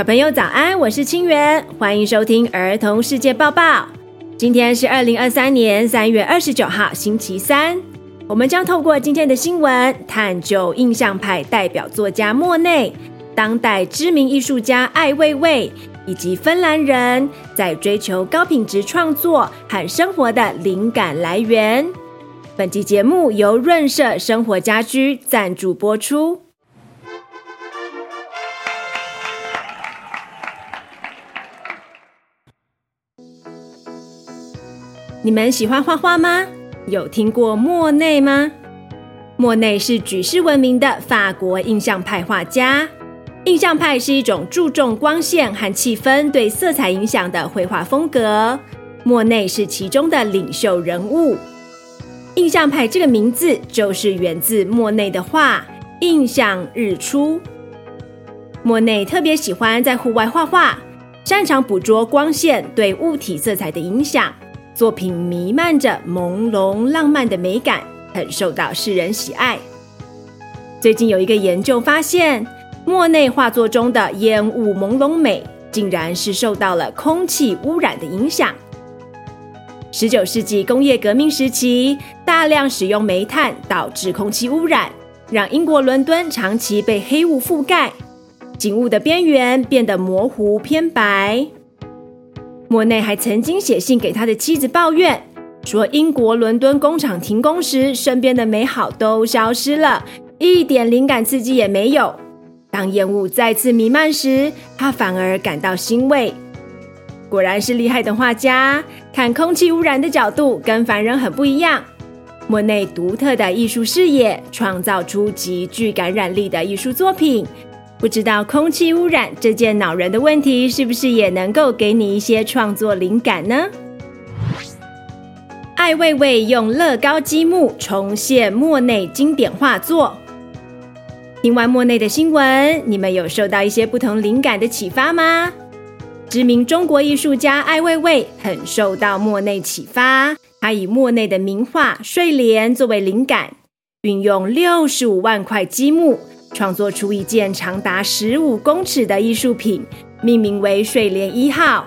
小朋友早安，我是清源，欢迎收听儿童世界报报。今天是二零二三年三月二十九号，星期三。我们将透过今天的新闻，探究印象派代表作家莫内、当代知名艺术家艾未未以及芬兰人在追求高品质创作和生活的灵感来源。本期节目由润舍生活家居赞助播出。你们喜欢画画吗？有听过莫内吗？莫内是举世闻名的法国印象派画家。印象派是一种注重光线和气氛对色彩影响的绘画风格。莫内是其中的领袖人物。印象派这个名字就是源自莫内的画《印象日出》。莫内特别喜欢在户外画画，擅长捕捉光线对物体色彩的影响。作品弥漫着朦胧浪漫的美感，很受到世人喜爱。最近有一个研究发现，莫内画作中的烟雾朦胧美，竟然是受到了空气污染的影响。十九世纪工业革命时期，大量使用煤炭导致空气污染，让英国伦敦长期被黑雾覆盖，景物的边缘变得模糊偏白。莫内还曾经写信给他的妻子抱怨，说英国伦敦工厂停工时，身边的美好都消失了，一点灵感刺激也没有。当烟雾再次弥漫时，他反而感到欣慰。果然是厉害的画家，看空气污染的角度跟凡人很不一样。莫内独特的艺术视野，创造出极具感染力的艺术作品。不知道空气污染这件恼人的问题，是不是也能够给你一些创作灵感呢？艾未未用乐高积木重现莫内经典画作。听完莫内的新闻，你们有受到一些不同灵感的启发吗？知名中国艺术家艾未未很受到莫内启发，他以莫内的名画《睡莲》作为灵感，运用六十五万块积木。创作出一件长达十五公尺的艺术品，命名为“睡莲一号”。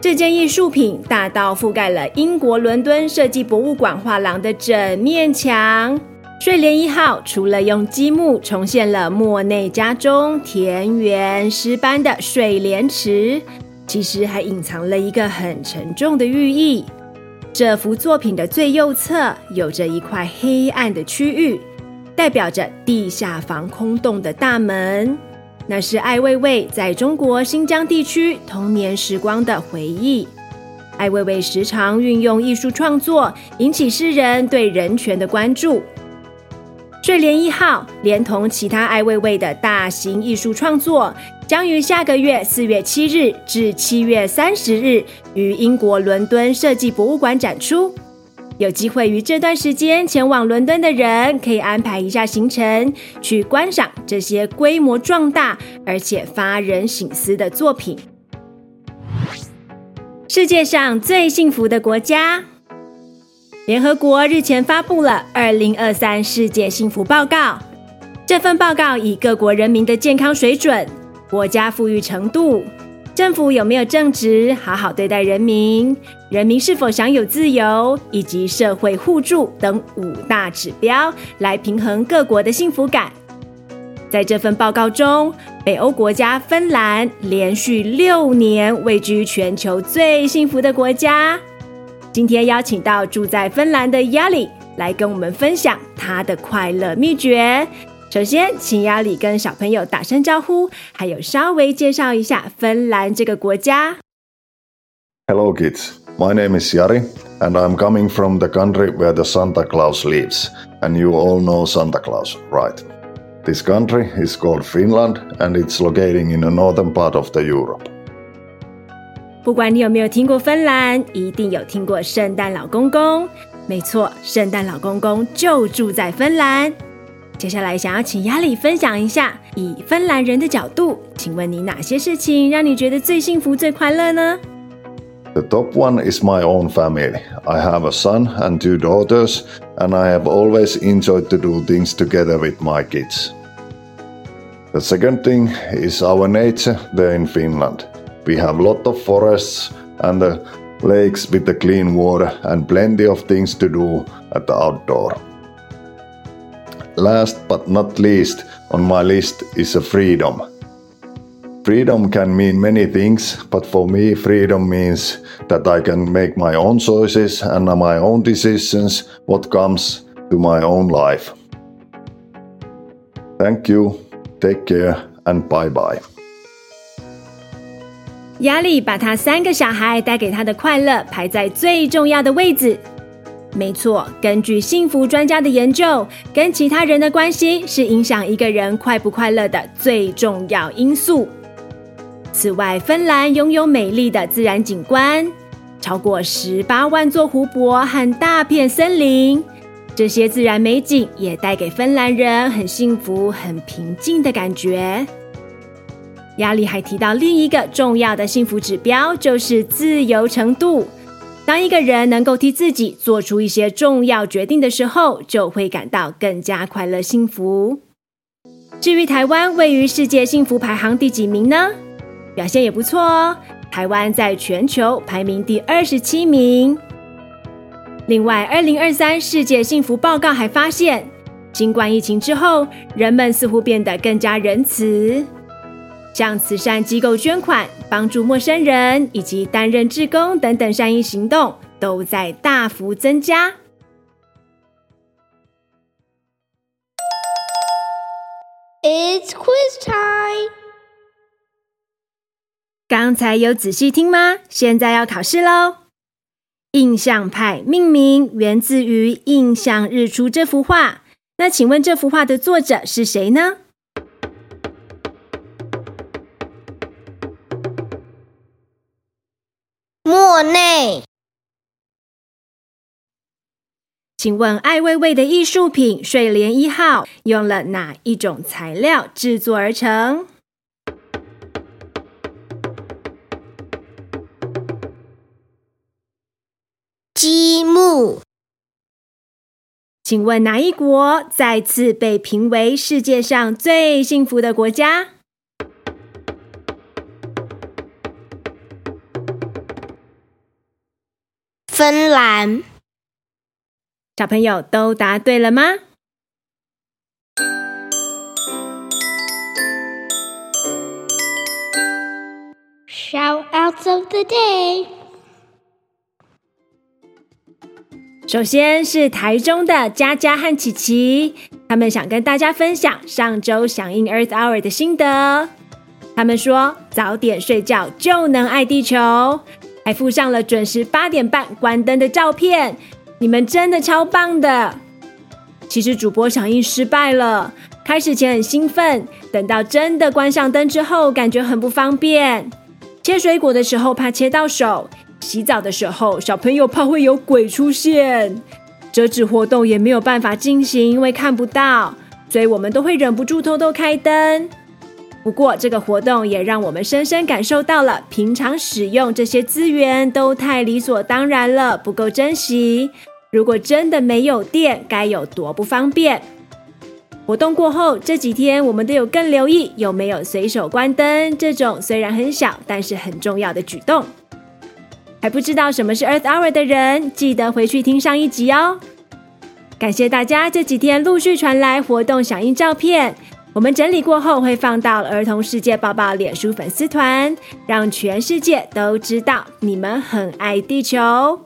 这件艺术品大到覆盖了英国伦敦设计博物馆画廊的整面墙。“睡莲一号”除了用积木重现了莫内家中田园诗般的睡莲池，其实还隐藏了一个很沉重的寓意。这幅作品的最右侧有着一块黑暗的区域。代表着地下防空洞的大门，那是艾未未在中国新疆地区童年时光的回忆。艾未未时常运用艺术创作引起世人对人权的关注。睡莲一号连同其他艾未未的大型艺术创作，将于下个月四月七日至七月三十日于英国伦敦设计博物馆展出。有机会于这段时间前往伦敦的人，可以安排一下行程，去观赏这些规模壮大而且发人省思的作品。世界上最幸福的国家，联合国日前发布了《二零二三世界幸福报告》。这份报告以各国人民的健康水准、国家富裕程度。政府有没有正直、好好对待人民？人民是否享有自由，以及社会互助等五大指标来平衡各国的幸福感？在这份报告中，北欧国家芬兰连续六年位居全球最幸福的国家。今天邀请到住在芬兰的 Yali 来跟我们分享他的快乐秘诀。首先，请亚里跟小朋友打声招呼，还有稍微介绍一下芬兰这个国家。Hello, kids. My name is Yari, and I'm coming from the country where the Santa Claus lives. And you all know Santa Claus, right? This country is called Finland, and it's located in the northern part of the Europe. 不管你有没有听过芬兰，一定有听过圣诞老公公。没错，圣诞老公公就住在芬兰。接下来想要请亚里分享一下，以芬兰人的角度，请问你哪些事情让你觉得最幸福、最快乐呢？The top one is my own family. I have a son and two daughters, and I have always enjoyed to do things together with my kids. The second thing is our nature there in Finland. We have a lot of forests and the lakes with the clean water and plenty of things to do at the outdoor. Last but not least on my list is a freedom. Freedom can mean many things, but for me, freedom means that I can make my own choices and my own decisions what comes to my own life. Thank you, take care, and bye bye. 亚里把他三个小孩带给他的快乐排在最重要的位置。 没错，根据幸福专家的研究，跟其他人的关系是影响一个人快不快乐的最重要因素。此外，芬兰拥有美丽的自然景观，超过十八万座湖泊和大片森林。这些自然美景也带给芬兰人很幸福、很平静的感觉。亚里还提到另一个重要的幸福指标，就是自由程度。当一个人能够替自己做出一些重要决定的时候，就会感到更加快乐、幸福。至于台湾位于世界幸福排行第几名呢？表现也不错哦，台湾在全球排名第二十七名。另外，二零二三世界幸福报告还发现，新冠疫情之后，人们似乎变得更加仁慈，向慈善机构捐款、帮助陌生人以及担任志工等等善意行动都在大幅增加。It's quiz time. 刚才有仔细听吗？现在要考试喽！印象派命名源自于《印象日出》这幅画。那请问这幅画的作者是谁呢？莫内。请问艾薇薇的艺术品睡莲一号用了哪一种材料制作而成？积木，请问哪一国再次被评为世界上最幸福的国家？芬兰。小朋友都答对了吗？Shoutouts of the day。首先是台中的佳佳和琪琪，他们想跟大家分享上周响应 Earth Hour 的心得。他们说早点睡觉就能爱地球，还附上了准时八点半关灯的照片。你们真的超棒的！其实主播响应失败了，开始前很兴奋，等到真的关上灯之后，感觉很不方便。切水果的时候怕切到手。洗澡的时候，小朋友怕会有鬼出现，折纸活动也没有办法进行，因为看不到，所以我们都会忍不住偷偷开灯。不过，这个活动也让我们深深感受到了，平常使用这些资源都太理所当然了，不够珍惜。如果真的没有电，该有多不方便。活动过后，这几天我们都有更留意有没有随手关灯，这种虽然很小，但是很重要的举动。还不知道什么是 Earth Hour 的人，记得回去听上一集哦。感谢大家这几天陆续传来活动响应照片，我们整理过后会放到儿童世界报报脸书粉丝团，让全世界都知道你们很爱地球。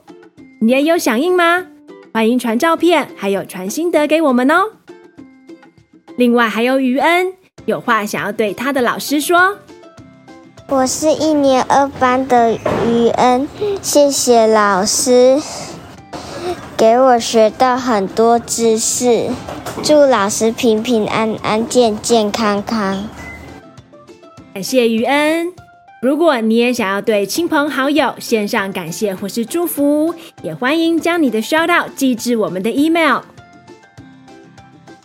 你也有响应吗？欢迎传照片，还有传心得给我们哦。另外还有于恩，有话想要对他的老师说。我是一年二班的于恩，谢谢老师给我学到很多知识，祝老师平平安安、健健康康。感谢于恩。如果你也想要对亲朋好友献上感谢或是祝福，也欢迎将你的 shout out 寄至我们的 email。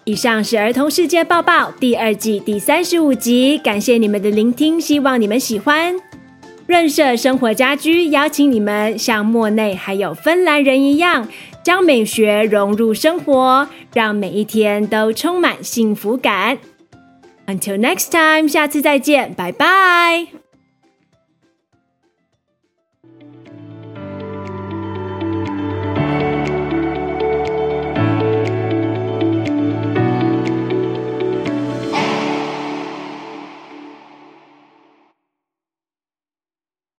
以上是儿童世界报报第二季第三十五集，感谢你们的聆听，希望你们喜欢。润舍生活家居邀请你们像莫内还有芬兰人一样，将美学融入生活，让每一天都充满幸福感。Until next time，下次再见，拜拜。